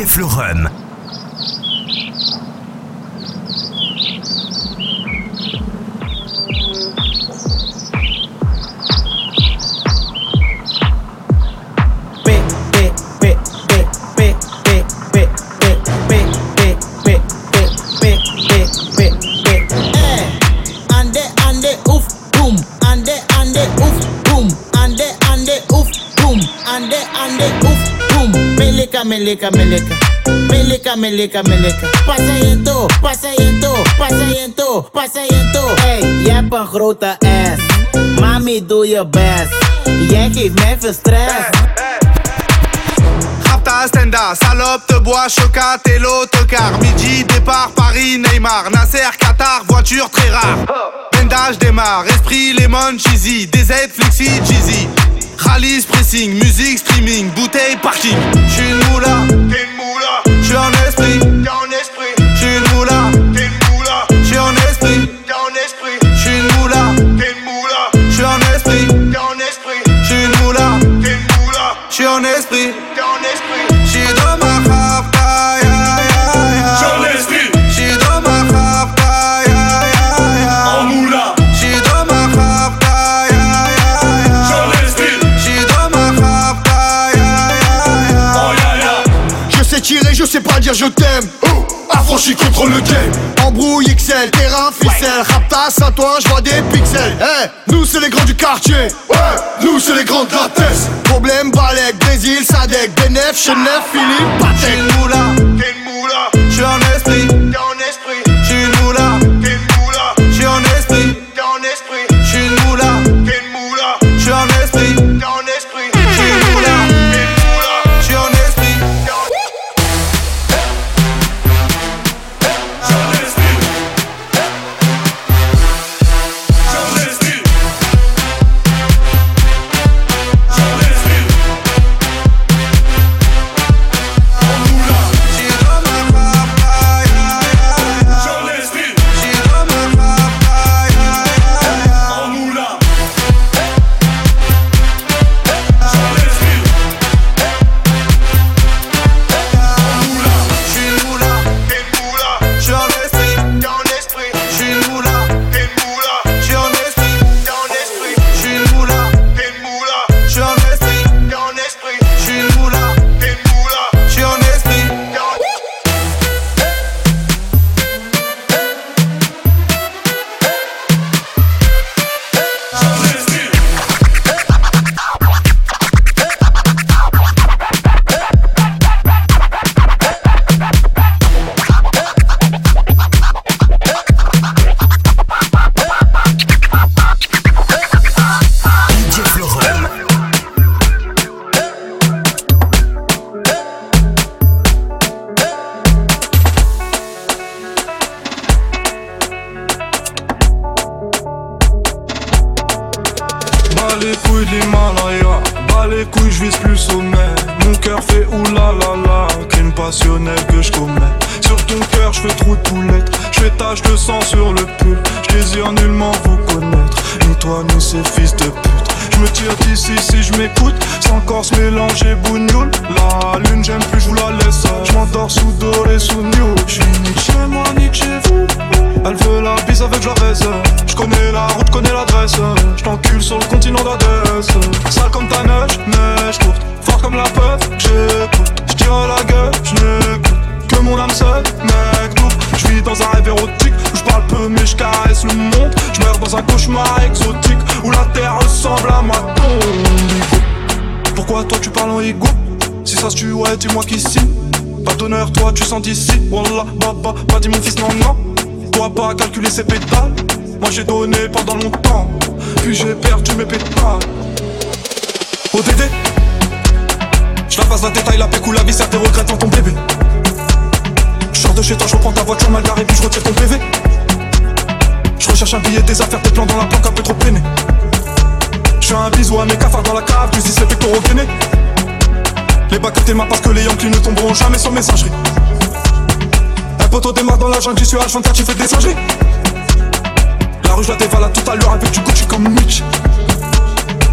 Jeff. meleca, meleca. Meleca, meleca, meleca. Passeïento, passeïento, passeïento, passeïento. Hey, jij hebt een grote ass. Mami, doe je best. Jij geeft mij veel stress. Rapta, Stenda, salope, te bois, choca, et tocard. Midi, départ, Paris, Neymar. Nasser, Qatar, voiture très rare. Oh. Benda, démarre. Esprit, lemon, cheesy. DZ, flexi, cheesy. Rallye, pressing, musique, streaming, bouteille, parking. J'suis une moula, t'es une moula, j'suis un esprit. je t'aime. Oh, affranchi contre le game. Embrouille XL, terrain, ficelle. Raptas à toi, je vois des pixels. Hey, nous c'est les grands du quartier. Ouais, nous c'est les grands de la. Problème, Balek, Brésil, Sadek, Benef, Chenef, Philippe, Patek. T'es moula, t'es une un esprit.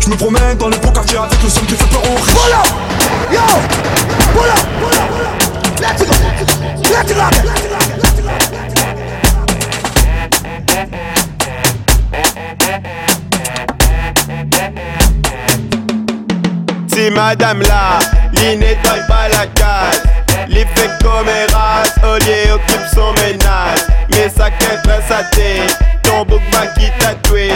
Je me promène dans les beaux quartiers avec le son qui fait peur au riches Voilà. Yo. Voilà. Si madame là, il nettoie pas la case Les fait comme Eras, Olier occupe son ménage. Mais sa quête sa tête, ton bouc qui tatoué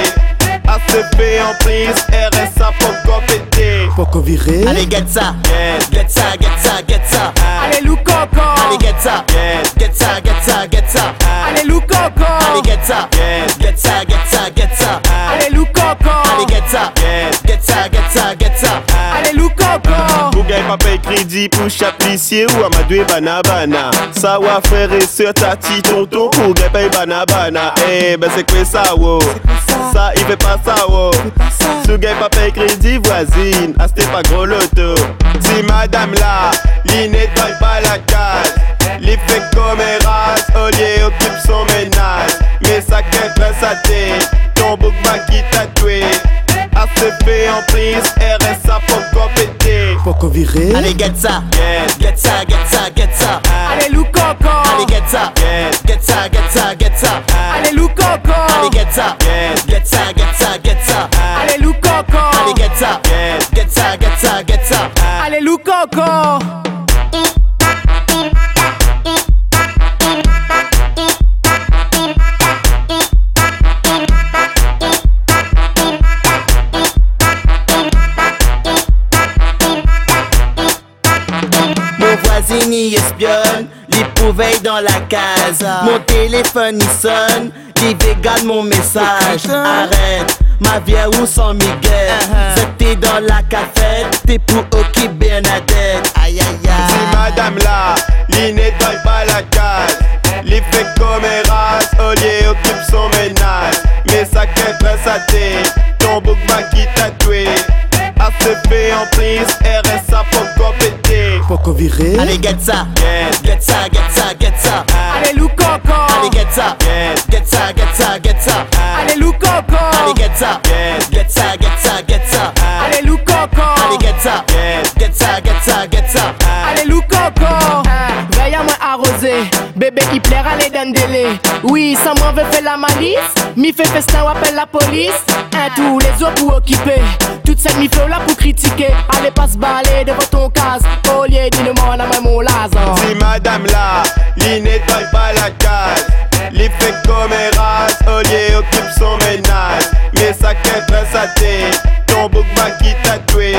ACP en prise, RSA pour compéter. Poco viré. Allez, get ça, Yes, get ça, get ça, get ça. Allez, loup coco. Allez, get ça, yes, get ça, get ça, get ça. Allez, loup coco. Allez, get ça, yes, get ça, get ça, get ça. Allez, loup coco. Allez, get ça, yes. get ça, get ça, get ça. Allez, loup coco. Pour gagner pas paye crédit pour chaque policier ou amadoué banabana. Ça va frère et sœur, tati, tonton, gagner paye banabana. Eh ben c'est quoi ça, wow? Ça, il fait pas ça, wow. Gagne pas paye crédit, voisine, c'était pas gros loto. Si madame là, il pas la case. Les fait comme race, Olier occupe son ménage. Mais ça qu'elle sa tête, ton bouc qui tatoué. ACP en prise, RSA pour compéter. Poco viré. Allez, get ça, Yes, get ça, get ça, get ça. Allez, loup coco. Allez, get ça, yes, get ça, get ça, get ça. Allez, loup coco. Allez, get ça, yes, get ça, get ça, get ça. Allez, loup coco. Allez, get ça, yes. get ça, get ça, get ça. Allez, loup coco. Mon espionne, pouvait dans la case. Mon téléphone y sonne, les vegan mon message. Arrête, ma vieille ou sans Miguel. C'était dans la cafette, t'es pour OK Bernadette. Aïe aïe Si aïe. madame là, il nettoie pas la case. Les fait comme Olier occupe son ménage. Mais ça qu'elle sa tête, ton bouc qui tatoué. ACP en prise, RSA pour compéter. Poco viré. Allez, get ça, Yes, get ça, get ça, get ça. Allez, loup coco. Allez, get ça, yes, get ça, get ça, get ça. Allez, loup coco. Allez, get ça, yes, get ça, get ça, get ça. Allez, loup coco. Allez, get ça, yes. get ça, get ça, get ça. À. Bébé, il plaira les délai. Oui, ça m'en veut faire la malice. Mi fait festin ou appelle la police. Un tous les autres pour occuper. Toute cette mi là pour critiquer. Allez, pas se balader devant ton case. Au lieu d'une mort, à même mon laser. Si madame là, il nettoie pas la case. Les fait comme race, Olier occupe son ménage. Mais ça sa tête, ton bouc qui tatoué.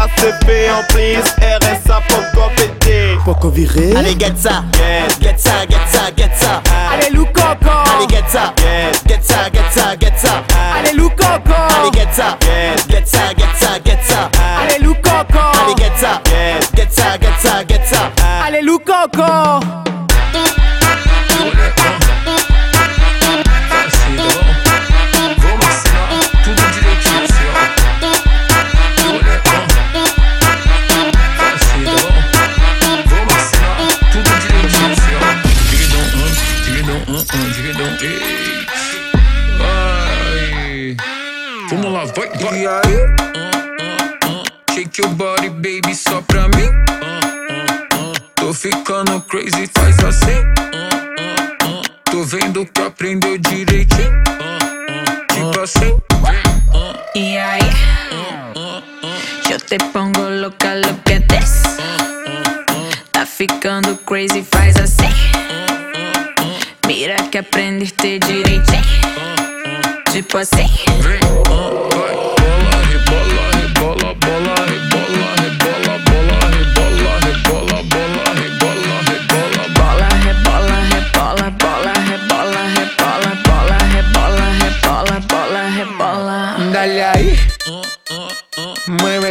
ACP en prise, RSA pour compéter. Poco viré. Allez, get ça, Yes, ah. ah. ah. get ça, get ça, get ça. Allez, loup coco. Allez, get ça, yes, get ça, get ça, get ça. Allez, loup coco. Allez, get ça, yes, get ça, get ça, get ça. Allez, loup coco. Allez, get ça, yes. get ça, get ça, get ça. Allez, loup coco. E aí? Shake your body, baby, só pra mim. Tô ficando crazy, faz assim. Tô vendo que aprendeu direitinho. Tipo assim. Y ahí yo te pongo loca, look at this. Tá ficando crazy, faz assim. Mira que aprendiste direitinho. Tipo assim.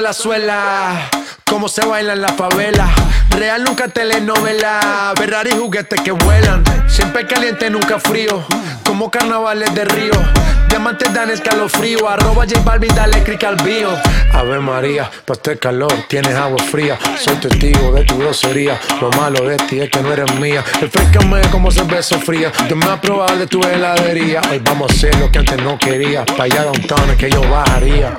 La suela. Cómo se baila en la favela. Real nunca telenovela. Ferrari juguetes que vuelan. Siempre caliente, nunca frío. Como carnavales de río. Diamantes dan escalofrío. Arroba J Balvin, dale click al bio. Ave María, pa' este calor tienes agua fría. Soy testigo de tu grosería. Lo malo de ti es que no eres mía. Refrescame como cerveza fría. Yo me probado de tu heladería. Hoy vamos a hacer lo que antes no quería. Pa' allá downtown es que yo bajaría.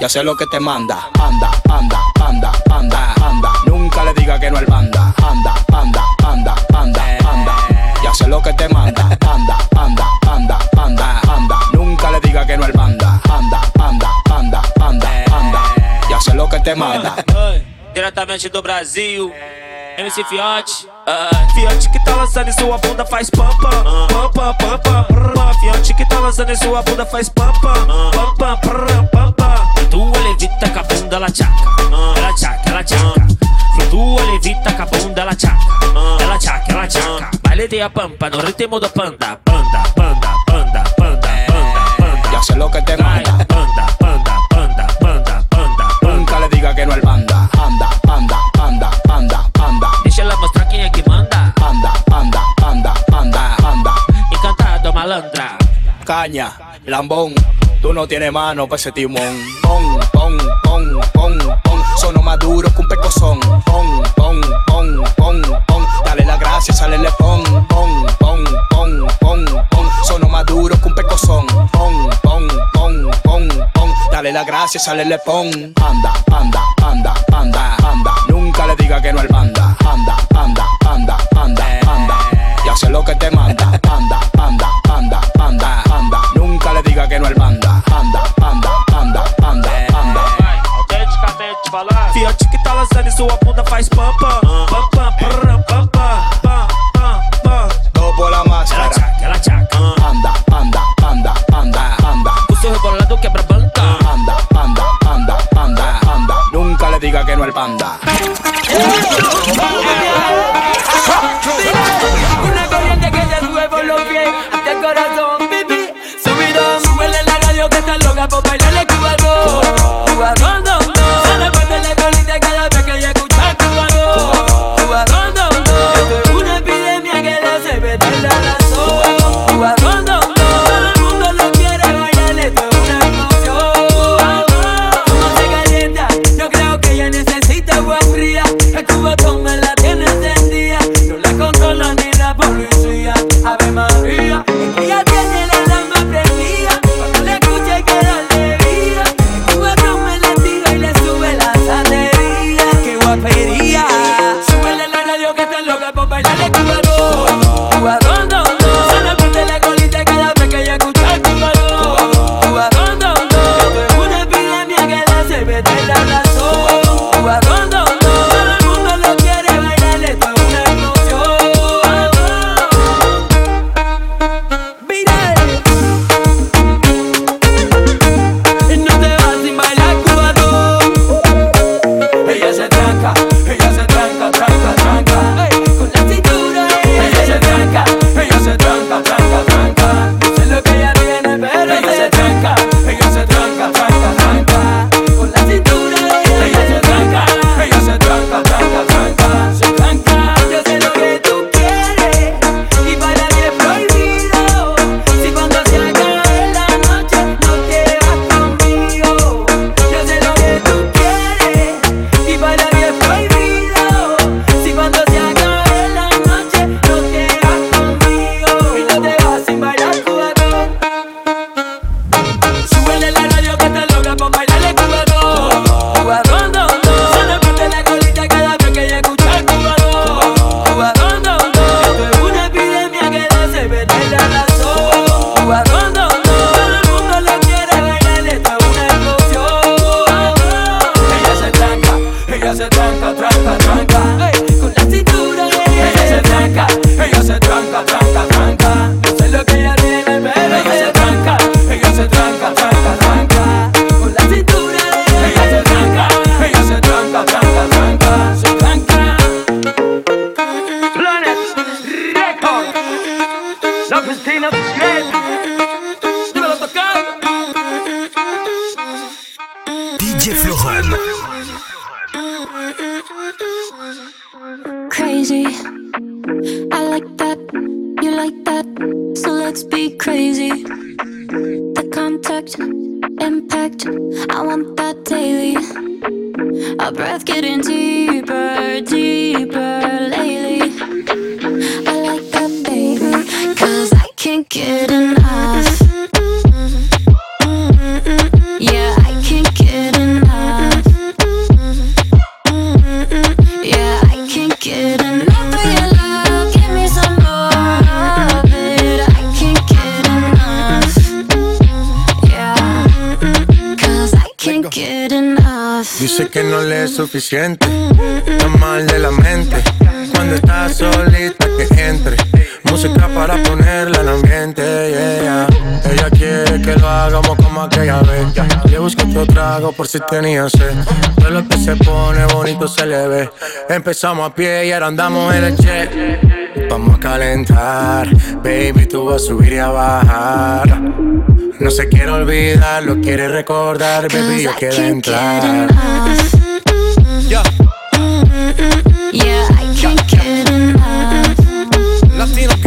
y hacer lo que te manda. Anda, anda, anda, anda, anda. Nunca le diga que no al banda. Anda, anda, anda, anda, anda. Y hacer lo que te manda. Anda, anda, anda, anda, anda. Nunca le diga que no al banda. Anda, anda, anda, anda, anda. Y hacer lo que te manda. Diretamente do Brasil. MC Fiote, uh, Fiote que tá lançando em sua bunda faz pam pam, pam pam pam pam, pam. Fiote que tá lançando em sua bunda faz pam pam, pam pam pam pam. Pam. Tua levita com a bunda ela tchaca, ela tchaca, ela tchaca. Flutua levita com a bunda ela tchaca, ela tchaca, ela tchaca. Baile de a pampa no ritmo do panda, panda, panda, panda, panda, panda, panda. Ya sé lo que te manda. Panda, panda, panda, lambón, tú no tienes mano para ese timón. Pon, pon, pon, pon, pon. Sono más duro que un pecozón. Pon, pon, pon, pon, pon. Dale la gracia, sale le pon. Pon, pon, pon, pon, pon. Sono más duro que un pecozón. Pon, pon, pon, pon, pon. Dale la gracia, sale le pon. Panda, panda, panda, panda, panda. Nunca le diga que no al panda. Panda, panda, panda, panda, panda. Ya sé lo que te manda. Panda, panda, cual banda. Panda, panda, panda, panda, panda. Fia chiquita lançando e sua bunda faz pampa. Pampa, pampa, pampa, pampa, pampa. Dopo la máscara. Ela chaca, ela chaca. Panda, panda, panda, panda, panda. O seu rebolado quebra banda. Panda, panda, panda, panda, panda. Nunca le diga que no al panda. Si tenía sed. Todo lo que se pone bonito se le ve. Empezamos a pie y ahora andamos en el jet. Vamos a calentar, baby, tú vas a subir y a bajar. No se quiere olvidar, lo quiere recordar, baby, yo quiero entrar. Yeah, I can't get enough. Latino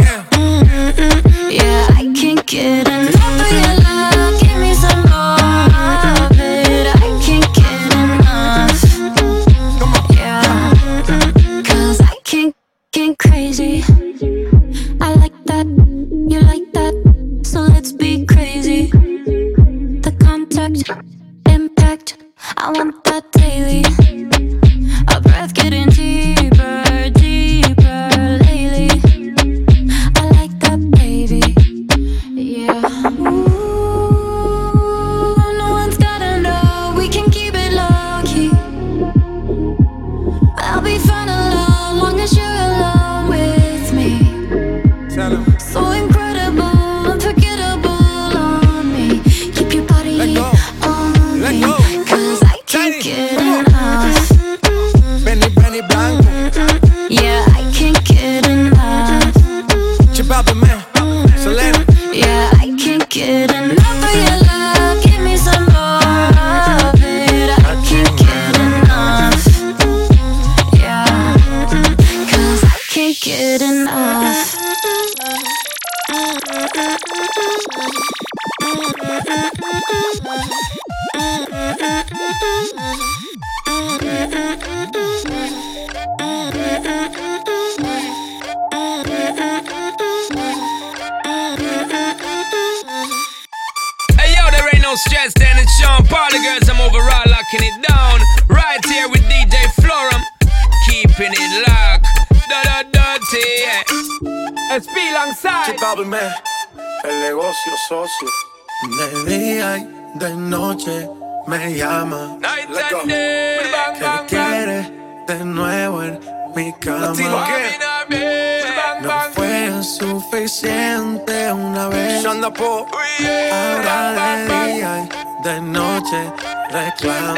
vez. Ahora de día y de noche reclama.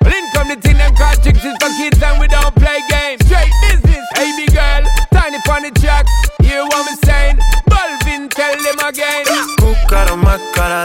Well, in the thing them call chicks is for kids and we don't play games. Straight business, hey big girl, tiny funny track. Hear what me saying? Balvin, tell them again. Buscaron más cara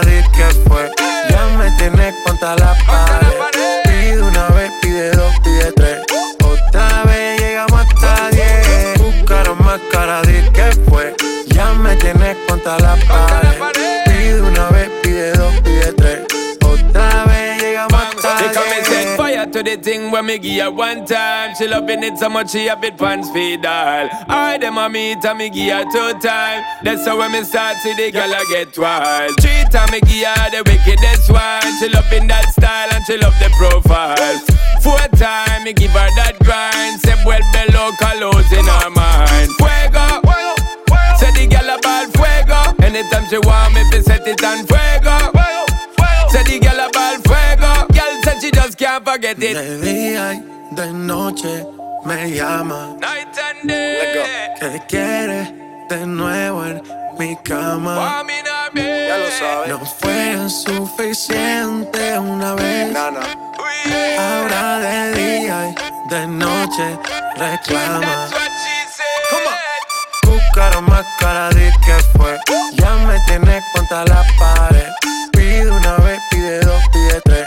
when me give her one time. She loving it so much she have it pants feed all. I them a meet and me give her two time. That's how when me start see the girl I get wild. Three time me give her the wickedest one. She loving that style and she love the profile. Four time me give her that grind. Say well below colors in her mind. Fuego. Say the girl a ball fuego. Anytime she want me, fi set it on fuego. Say the girl a ball fuego. She just can't forget it. De día y de noche me llama. Night and day. Que quiere de nuevo en mi cama. Ya lo sabes. No fue suficiente una vez. Ahora de día y de noche reclama. Buscaron más cara de que fue. Ya me tienes contra la pared. Pide una vez, pide dos, pide tres.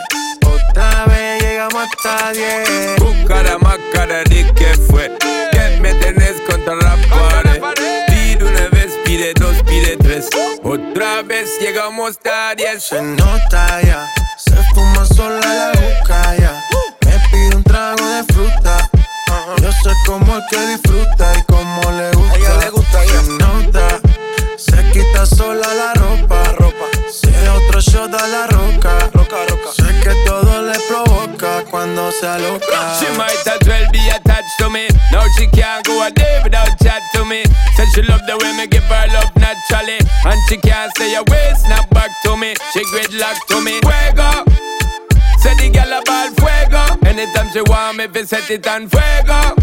Esta vez llegamos hasta 10. Busca más cara ni que fue. Que me tenés contra la pared. Pide una vez, pide dos, pide tres. Otra vez llegamos hasta 10. Se nota ya. Se fuma sola la boca ya. Me pide un trago de fruta. Yo sé cómo es que disfruta y cómo le gusta. A ella le gusta, ella. Se nota. Se quita sola la ropa. ropa. Si otro shot a la ropa. Provoca cuando se aloca. She might as well be attached to me. Now she can't go a day without chat to me. Said she love the way me give her love naturally. And she can't stay away, snap back to me. She gridlock to me. Fuego. Say the girl a ball fuego. Anytime she want me, fi set it on fuego.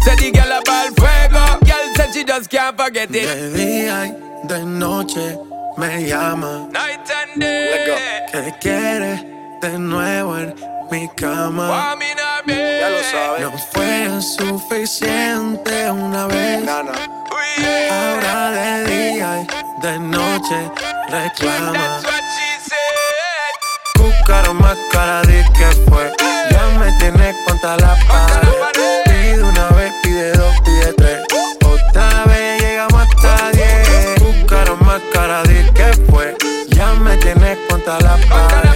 Say the girl a ball fuego. Girl said she just can't forget it. De día y de noche me llama. Night and day. Que quiere de nuevo en mi cama. Ya lo sabes. No fue suficiente una vez. Ahora de día y de noche reclama. That's what she said. Buscaron más cara de que fue. Ya me tienes contra la pared. Pide una vez, pide dos, pide tres. Otra vez llegamos hasta diez. Buscaron más cara de que fue. Ya me tienes contra la pared.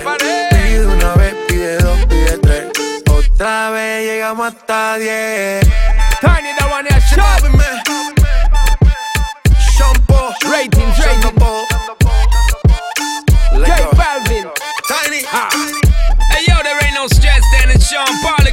Llegamos hasta diez. Tiny that one here, shot me. Shampoo, Ratings, ratings. J Balvin. Tiny. Ah. Hey yo, there ain't no stress then. It's Sean Paul.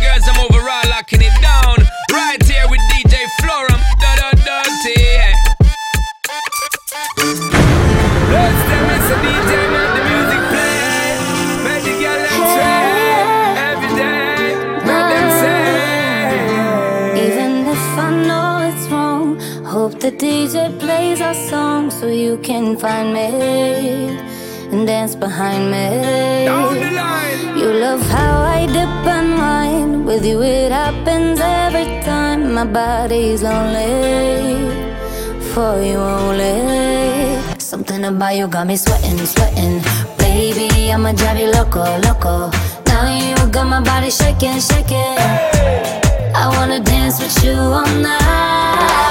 DJ plays our song so you can find me and dance behind me. You love how I dip and wine. With you, it happens every time. My body's lonely for you only. Something about you got me sweating, sweating. Baby, I'ma drive you loco, loco. Now you got my body shaking, shaking. I wanna dance with you all night.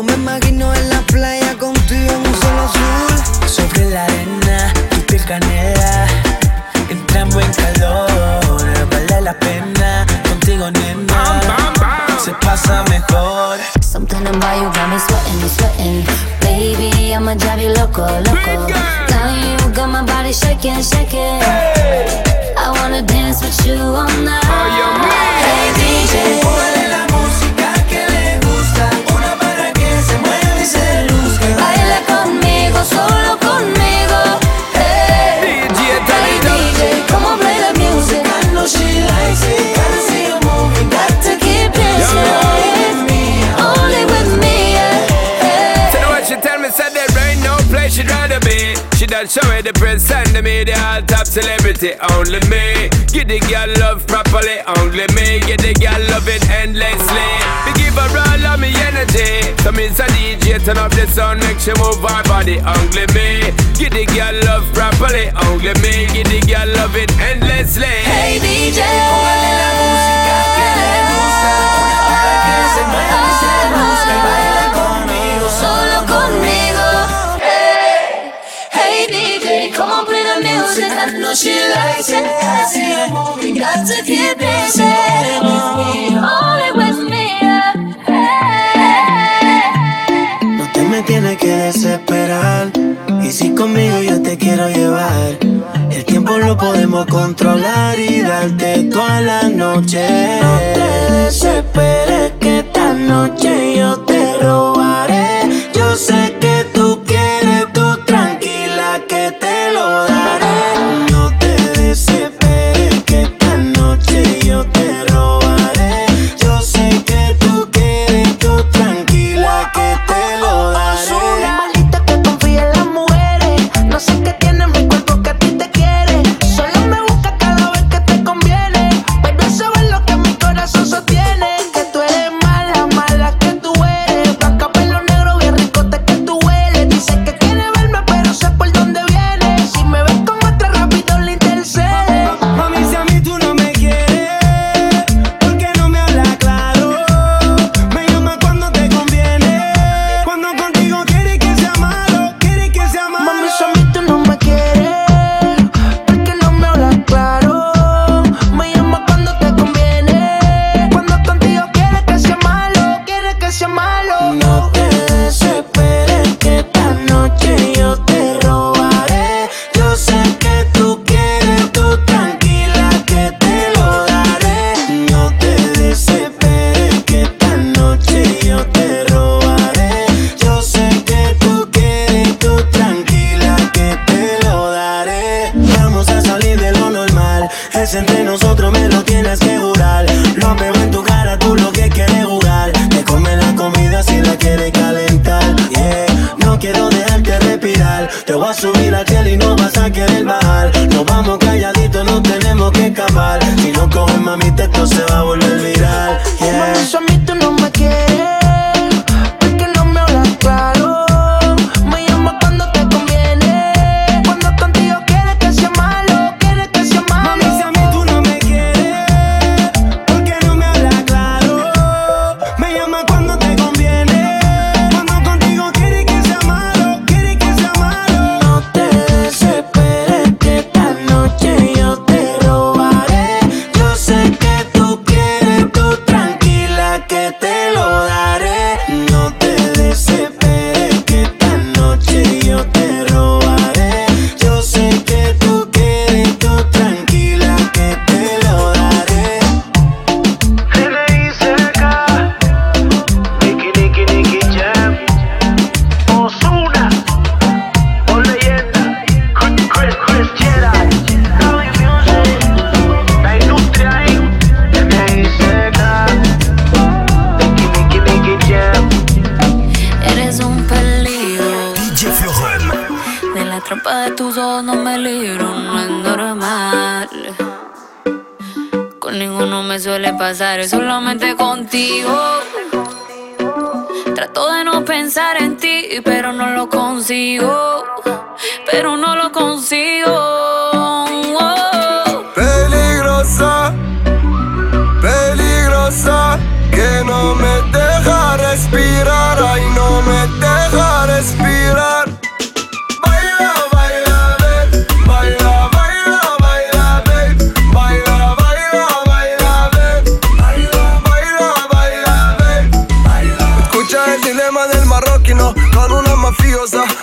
Yo me imagino en la playa contigo en un solo azul. Sobre la arena, tu piel canela. Entramos en calor, vale la pena. Contigo nena, se pasa mejor. Something about you got me sweating, sweating. Baby, I'ma drive you loco, loco. Now you got my body shaking, shaking. I wanna dance with you all night. Hey DJ, done show it the press and the media, top celebrity, only me. Give the girl love properly, only me. Give the girl love it endlessly. Me give her all of me energy. So means a DJ turn up the sound, make she move her body, only me. Give the girl love properly, only me. Give the girl love it endlessly. Hey DJ, Póngale la música que le gusta, una para que se mueva y se y baila conmigo, solo conmigo. She likes it. You got to keep. Only with me. No te me tienes que desesperar. Y si conmigo yo te quiero llevar, el tiempo lo podemos controlar y darte toda la noche. No te desesperes que esta noche yo te robaré. Yo sé que tú quieres, tú tranquila que te lo daré.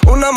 Una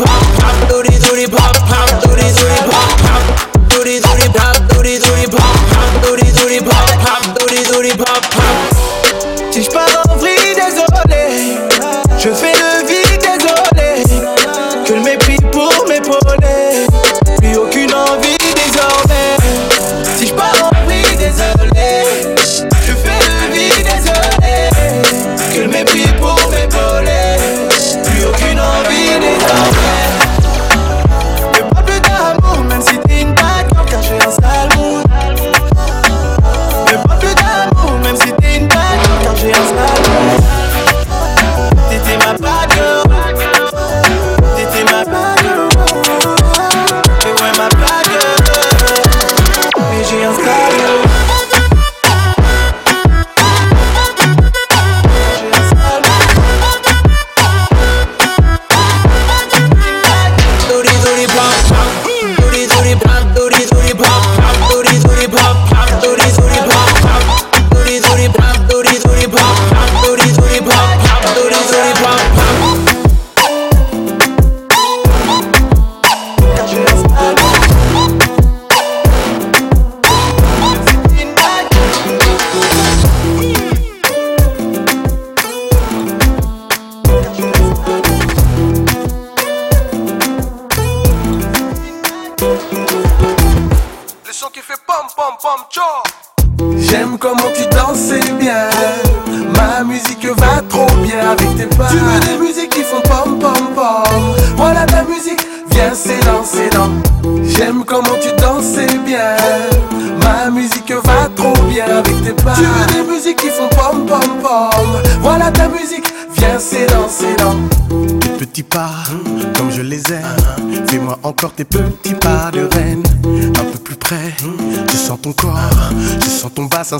but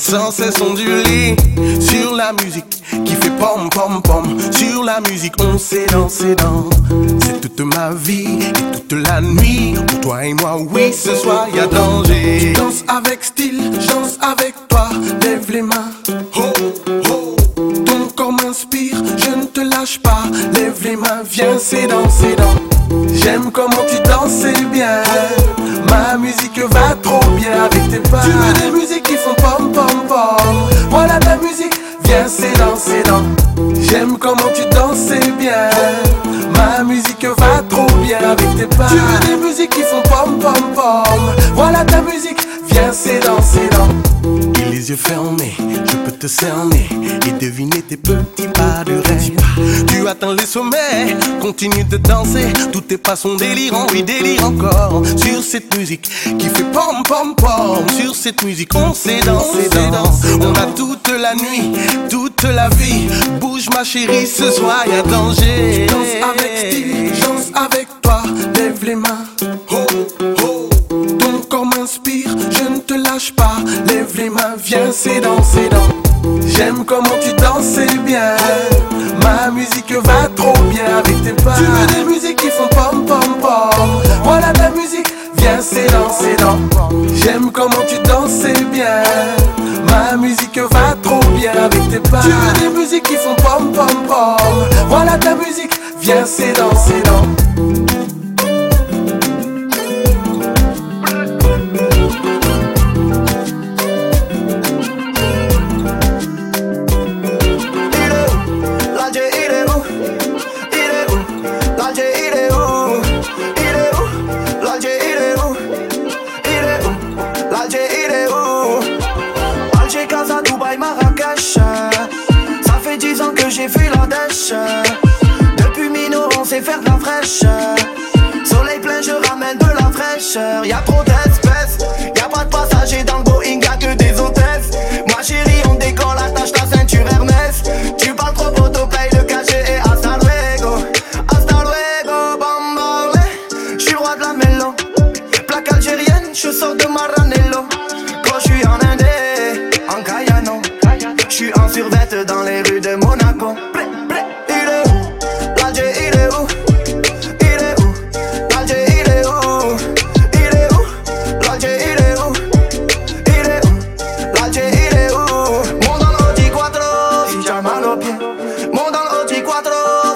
sans cesse onduler. Sur la musique qui fait pom pom pom. Sur la musique, on s'est dansé dans. C'est toute ma vie et toute la nuit. Pour toi et moi, oui, ce soir y a danger. Je danse avec style, danse avec toi, lève les mains. Oh, oh. Ton corps m'inspire, je ne te lâche pas. Lève les mains, viens, c'est dans, c'est dans. J'aime comment tu dansais bien. Ma musique va trop bien avec tes pas. Tu veux des musiques qui font pom pom pom. Voilà ta musique, viens, c'est dans, c'est dans. J'aime comment tu dansais bien. Ma musique va trop bien avec tes pas. Tu veux des musiques qui font pom pom pom. Voilà ta musique, viens, c'est dans, c'est dans. Les yeux fermés, je peux te cerner et deviner tes petits pas de rêve. Tu atteins les sommets, continue de danser. Tous tes pas sont délirants, oui, délire encore. Sur cette musique qui fait pom pom pom. Sur cette musique, on s'est dansé, danse. On a toute la nuit, toute la vie. Bouge ma chérie, ce soir y a danger. Je danse avec style, danse avec toi, lève les mains. Oh, oh. Lâche pas. Lève les mains, viens, c'est dans, c'est dans. J'aime comment tu dansais bien. Ma musique va trop bien avec tes pas. Tu veux des musiques qui font pom pom pom. Voilà ta musique, viens, c'est dans, c'est dans. J'aime comment tu dansais bien. Ma musique va trop bien avec tes pas. Tu veux des musiques qui font pom pom pom. Voilà ta musique, viens, c'est dans, c'est dans. Soleil plein, je ramène de la fraîcheur. Y'a trop d'espèces,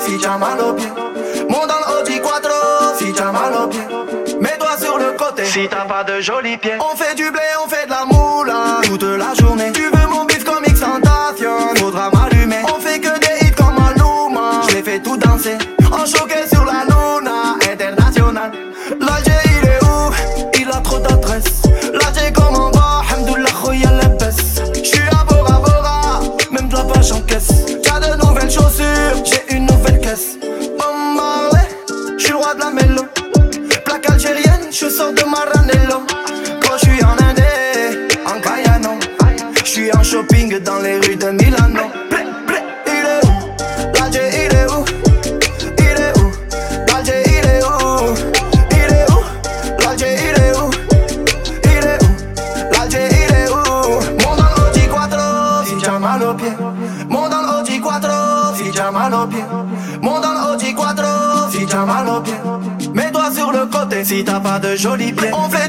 Quattro, si t'as mal au pied. Mon dans l'Audi Quattro, si t'as mal au pied. Mets-toi sur le côté. Si t'as pas de jolis pieds. On fait du blé, on fait de la moula Toute la journée. Tu veux mon bif comme Xantation Faudra m'allumer On fait que des hits comme Maluma Je les fais tout danser. En choqué si t'as pas de. On fait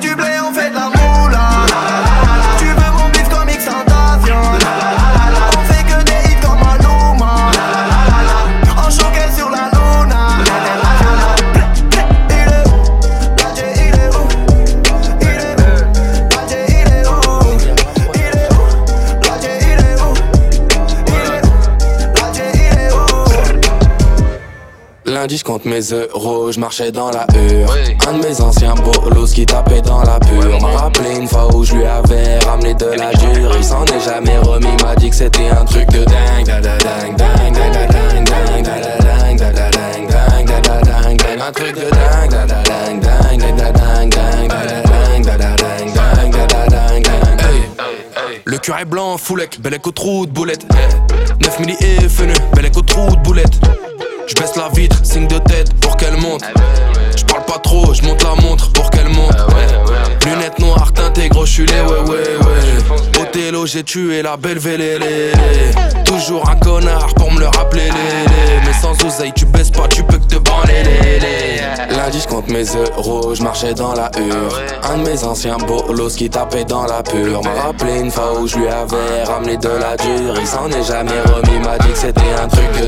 mes euros, je marchais dans la hure. Un de mes anciens bolos qui tapait dans la pure. M'a rappelé une fois où je lui avais ramené de la dure. Il s'en est jamais remis, m'a dit que c'était un truc de dingue. Un truc de dingue. Le est blanc, foulec, bel écho trou de boulette. 9 milli et fenu, bel écho trou de boulette. Je baisse la vitre, signe de tête pour qu'elle monte. Je parle pas trop, je monte la montre pour qu'elle monte. Lunettes noires teintées, gros, je ouais ouais ouais. Othello, j'ai tué la belle vélélé. Toujours un connard pour me le rappeler. Mais sans oseille, tu baisses pas, tu peux que te branler. Lundi, je compte mes euros, je marchais dans la hure. Un de mes anciens bolos qui tapait dans la pure. M'a rappelé une fois où je lui avais ramené de la dure. Il s'en est jamais remis, m'a dit que c'était un truc de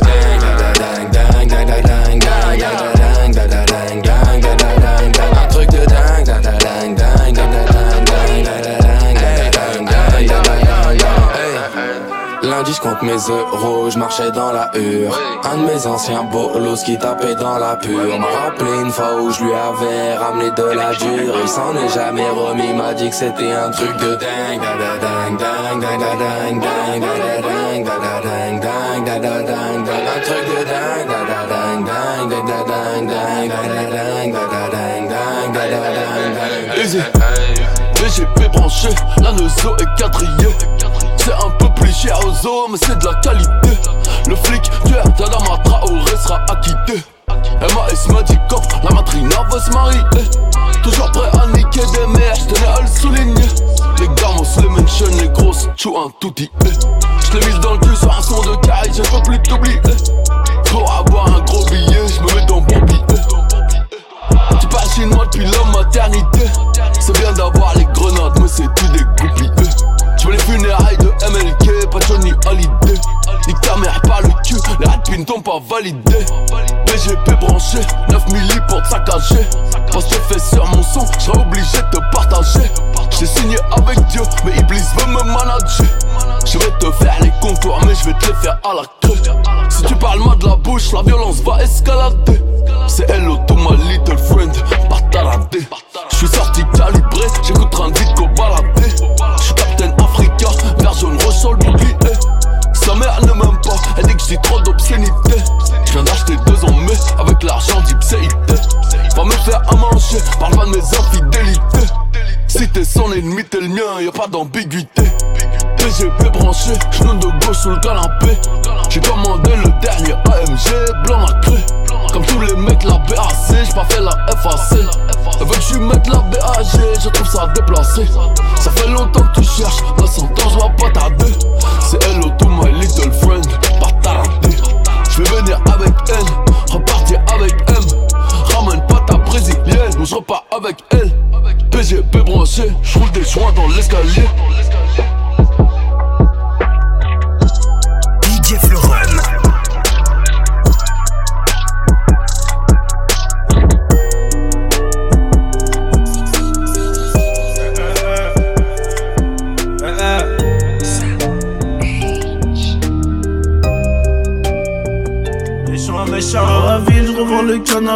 mes euros, je marchais dans la hure. Un de mes anciens bolos qui tapait dans la pure. M'a rappelé une fois où je lui avais ramené de la dure. Il s'en est jamais remis, m'a dit que c'était un truc de dingue. Un truc de dingue. Easy. VGP branché, la nozo est quadrillée. C'est un peu cher aux os, mais c'est de la qualité. Le flic du Erdala Traoré sera acquitté. MAS m'a dit la matrina va se marier. Toujours prêt à niquer des mères, j'tenais à le souligner. Les gamos, les mentions, les grosses, chou un tout dit. J'l'ai mise dans le cul sur un son de caille, je peux plus t'oublier. Pour avoir un gros billet, j'me mets dans bon billet. Tu parles chinois depuis la maternité. C'est bien d'avoir les grenades, mais c'est tout des groupies. Les funérailles de MLK, pas Johnny Hallyday. Nique ta mère par le cul, les rapines t'ont pas validé. BGP branché, 9 milli pour te saccager. Je fais sur mon son, j'serai obligé de te partager. J'ai signé avec Dieu, mais Iblis veut me manager. Je vais te faire les contours, mais je vais te les faire à la queue. Si tu parles mal de la bouche, la violence va escalader. C'est hello to my little friend, bataradé. J'suis sorti calibré, j'écoute de vite qu'au baladé. Je jaune ressort le Sa mère ne m'aime pas, elle dit que j'ai trop d'obscénité. Je viens d'acheter deux en mai avec l'argent d'Ipséité. Va me faire à manger, parle pas de mes infidélités. Si t'es son ennemi, t'es le mien, y'a pas d'ambiguïté. PGP branché, genou de gauche sous le canapé. J'ai commandé le dernier AMG, blanc nacré. Comme tous les mecs, la BAC, j'ai pas fait la FAC. Elle veut que je la BAG, je trouve ça déplacé. Ça fait longtemps que tu cherches, la sentence va pas tarder. C'est hello to my little friend, pas tarder. Je vais venir avec elle, repartir avec M. Ramène pas ta brésilienne, on se repart avec elle. PGP branché, je roule des joints dans l'escalier.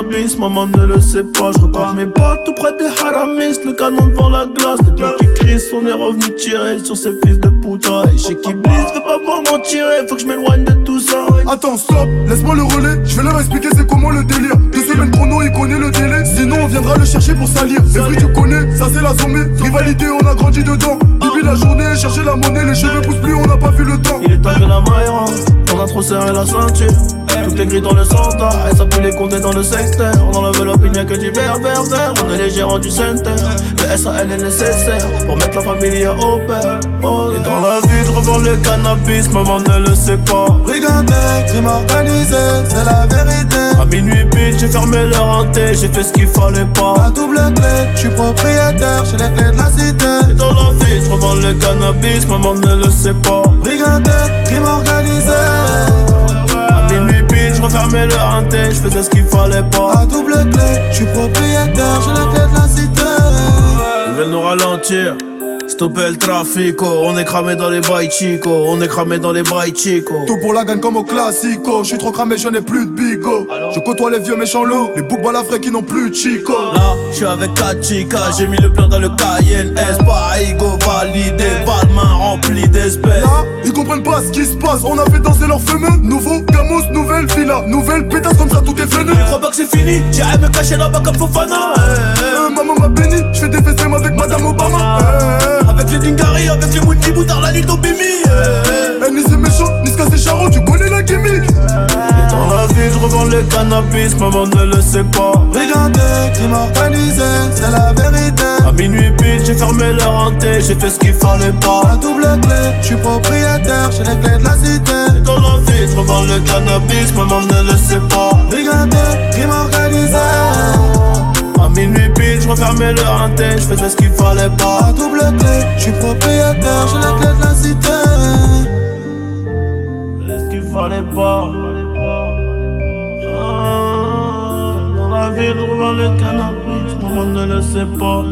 Cannabis, maman ne le sait pas, je repars mes potes tout près des haramis, le canon devant la glace, les gars qui crient, on est revenu tirer sur ces fils de putain, et chez qui blisse, veux pas voir m'en tirer, faut que je m'éloigne de tout ça. Attends, stop, laisse-moi le relais, je vais leur expliquer c'est comment le délire. Deux semaines chrono, il connaît le délai, sinon on viendra le chercher pour salir. C'est vrai, tu connais, ça c'est la zombie, rivalité, on a grandi dedans. Depuis la journée, chercher la monnaie, les cheveux poussent plus, on n'a pas vu le temps. Il est temps que la maille on a trop serré la ceinture. Tout est gris dans le centre, et ça les compter dans le secteur. Dans l'enveloppe, il n'y a que du vert, vert, vert. On est les gérants du center. Le SAL est nécessaire pour mettre la famille au père. Oh, et dans la vie, je revends le cannabis, maman ne le sait pas. Brigandais, crime organisé, c'est la vérité. À minuit pile, j'ai fermé leur hanté, j'ai fait ce qu'il fallait pas. À double clé, je suis propriétaire, j'ai les clés de la cité. Et dans la vie, je revends le cannabis, maman ne le sait pas. Brigandais, refermais le hanté, je faisais ce qu'il fallait pas. À double clé, je suis propriétaire, j'ai les clés de la cité. Ils veulent nous ralentir. Stopper le trafic, on est cramé dans les bails chico, on est cramé dans les bails chico. Tout pour la gagne comme au classico. Je suis trop cramé, je n'ai plus de bigo. Je côtoie les vieux méchants loups, les boucs balafrés qui n'ont plus de chico. Là, je suis avec 4 chicas, j'ai mis le plan dans le Cayenne S, pas ego validé, pas de main remplie d'espèces. Là, ils comprennent pas ce qui se passe. On a fait danser leurs fameux. Nouveau Gamos, nouvelle villa, nouvelle pétasse comme ça, tout est venu. Je crois pas que c'est fini, j'irai me cacher là-bas comme Fofana. Euh, maman m'a béni, je fais des FSM avec Madame Obama. Euh, avec les Dingari, avec les Mouti Boutard, la Lito Bimi. Eh, ni c'est méchant, ni c'est charron, tu connais la gimmick. Et dans la vie, je revends le cannabis, maman ne le sait pas. Brigandais, crime organisé, c'est la vérité. À minuit pile, j'ai fermé leur hanté, j'ai fait ce qu'il fallait pas. À double clé, je suis propriétaire, j'ai les clés de la cité. Et dans la vie, je revends le cannabis, maman ne le sait pas. Brigandais, crime organisé. À minuit pile, refermais le hanté, je faisais ce qu'il fallait pas. À double clé, je suis propriétaire, j'ai les clés de la cité. ce qu'il fallait pas. Ah, Dans la ville, revends le cannabis, maman ne le sait pas.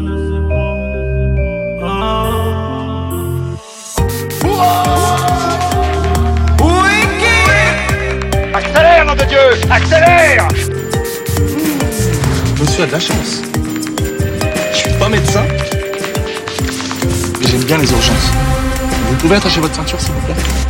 Accélère, nom de Dieu Accélère Monsieur a de la chance. Médecin, j'aime bien les urgences. Vous pouvez attacher votre ceinture, s'il vous plaît?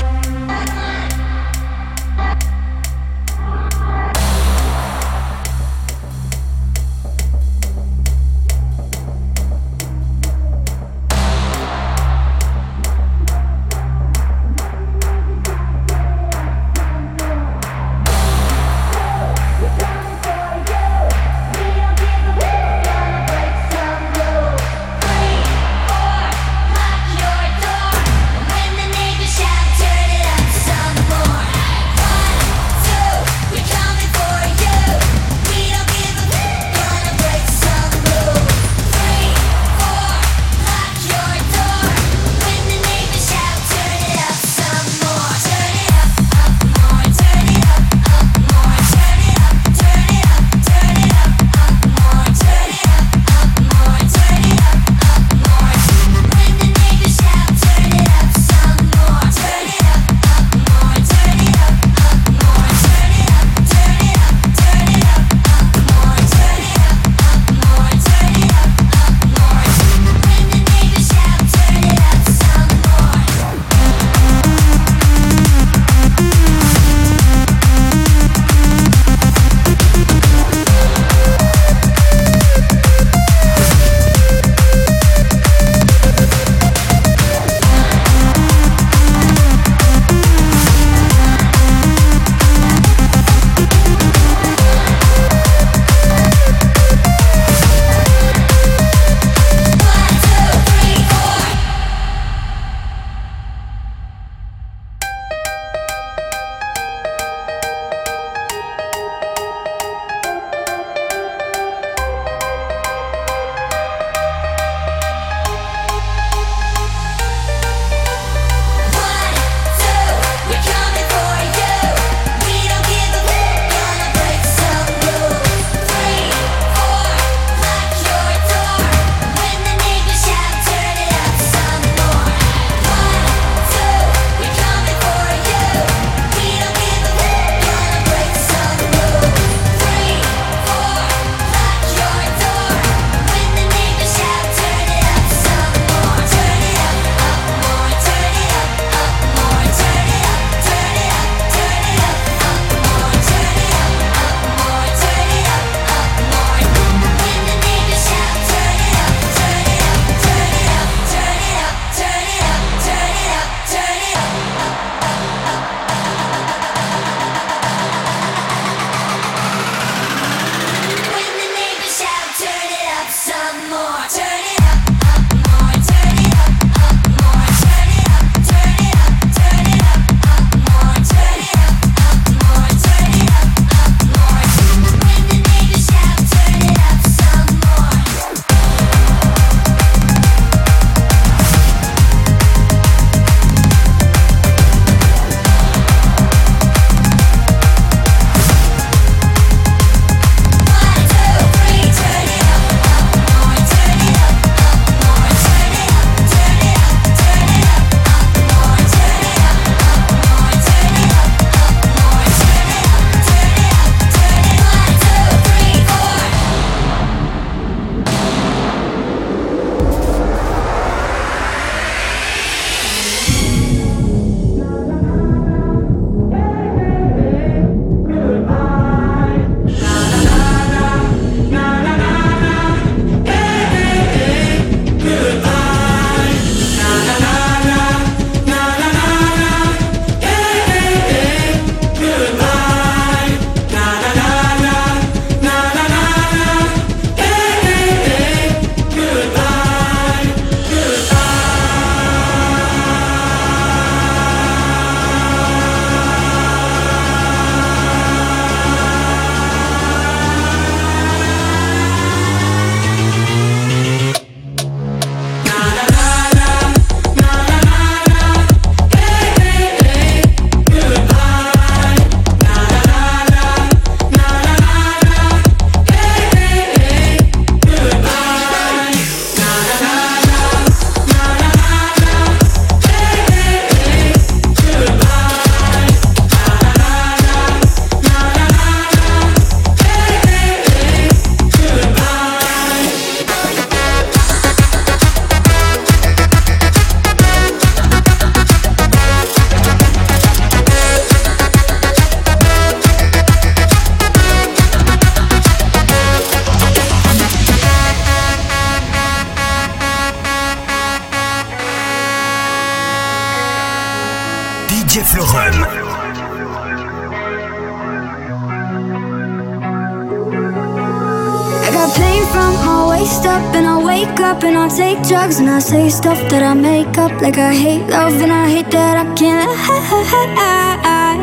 Drugs and I say stuff that I make up like I hate love and I hate that I can't I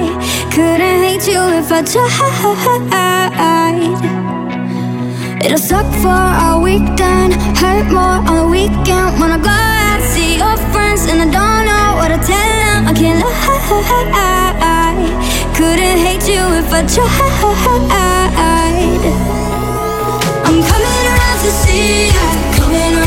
Couldn't hate you if I tried. It'll suck for a weekend, hurt more on the weekend when I go out see your friends and I don't know what to tell them. I can't lie. Couldn't hate you if I tried. I'm coming around to see ya, coming around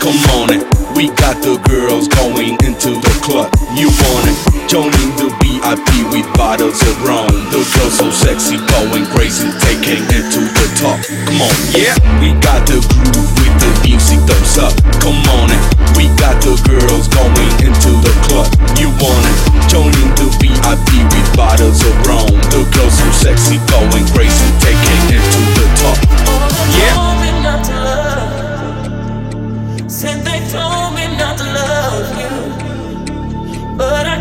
Come on it. We got the girls going into the club. You want it? Joining the VIP with bottles of rum. The girls so sexy, going crazy, taking it to the top. Come on, yeah. We got the groove with the music thumbs up. Come on it. We got the girls going into the club. You want it? Joining the VIP with bottles of rum. The girls so sexy, going crazy, taking it to the top. Yeah. But I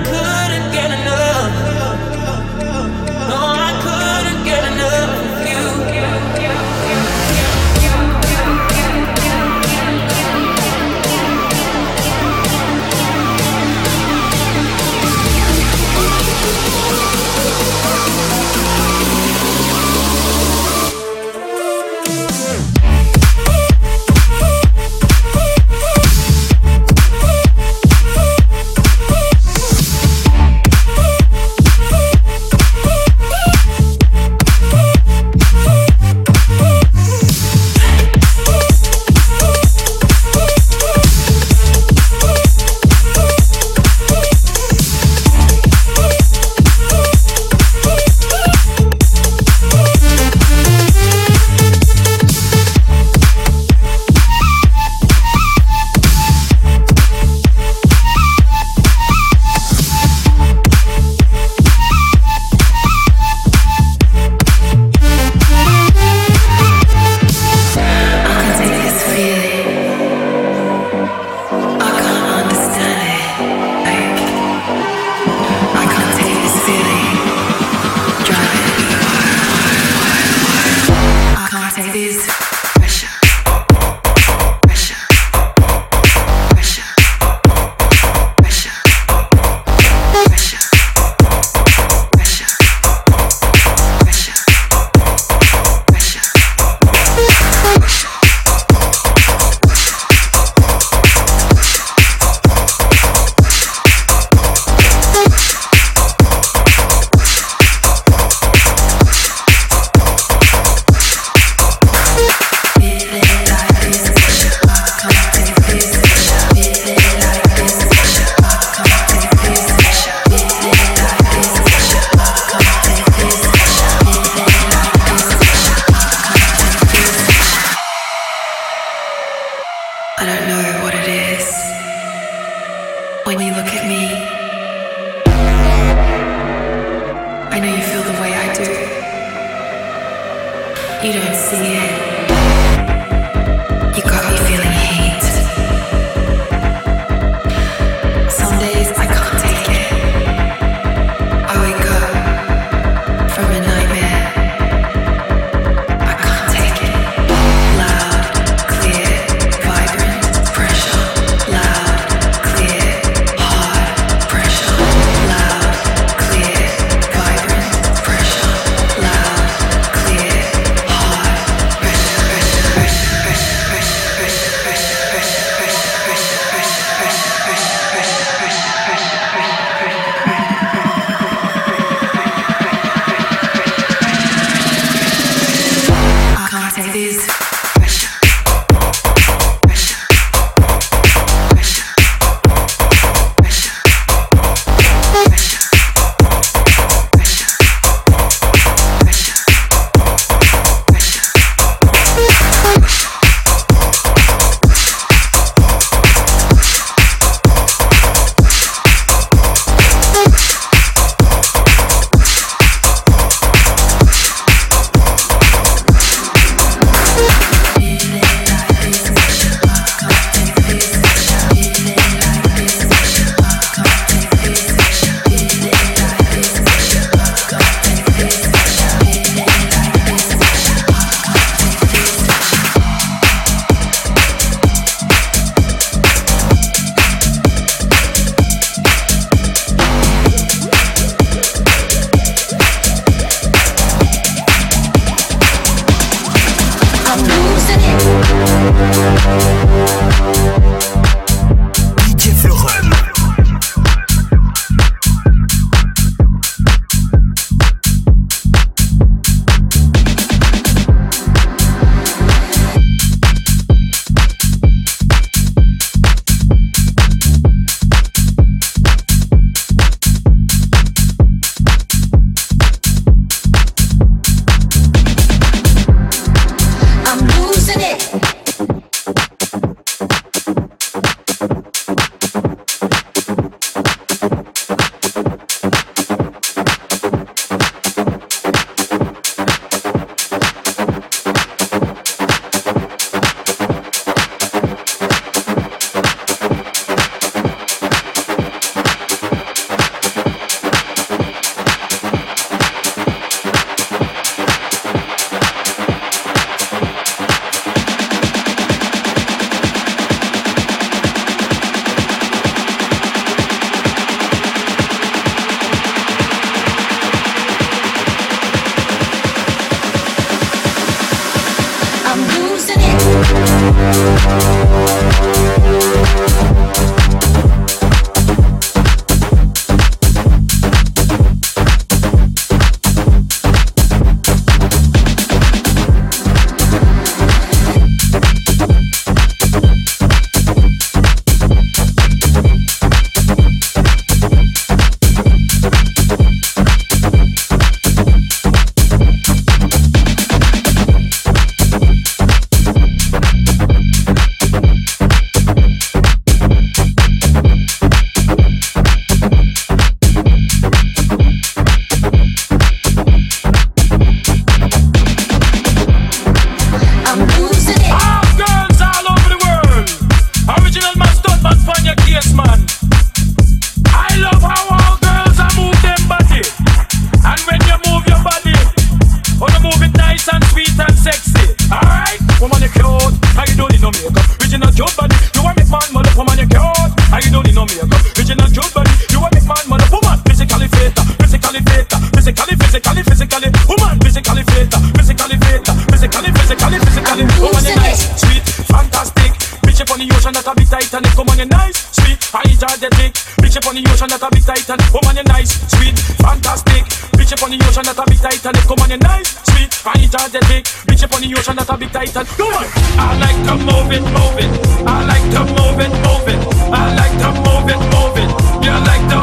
of the title. Come on. I like to move it, move it. I like to move it, move it. I like to move it, move it. You like to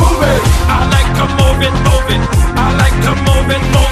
move it. I like to move it, move it. I like to move it, move it.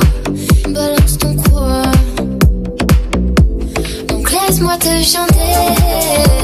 te chanter.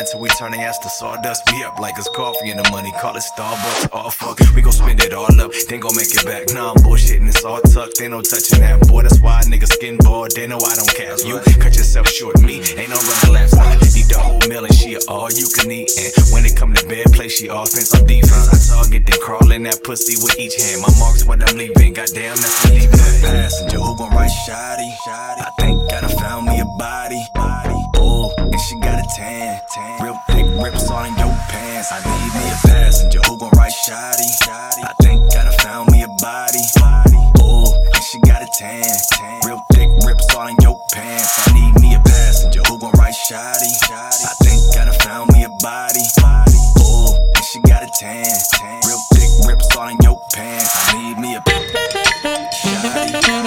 until we turn the ass to sawdust. We up like it's coffee and the money, call it Starbucks. Oh fuck, we gon' spend it all up, then gon' make it back. Nah, I'm bullshitting, it's all tucked, they no touching that. Boy, that's why niggas skin bald, they know I don't care. You cut yourself short, me, ain't no running laps. I need the whole meal and she all you can eat. And when it come to bed, play she offense, I'm defense. I target, then crawl in that pussy with each hand. My marks when I'm leaving, goddamn, that's believing. Passenger, who gon' write shoddy? I think I done found me a body she got a tan. Real thick rips all in your pants. I need me a passenger who gon' ride shoddy. I think I done found me a body. Oh, and she got a tan. Real thick rips all in your pants. I need me a passenger who gon' ride shoddy. I think I done found me a body. Oh, and she got a tan. Real thick rips all in your pants. I need me a shoddy.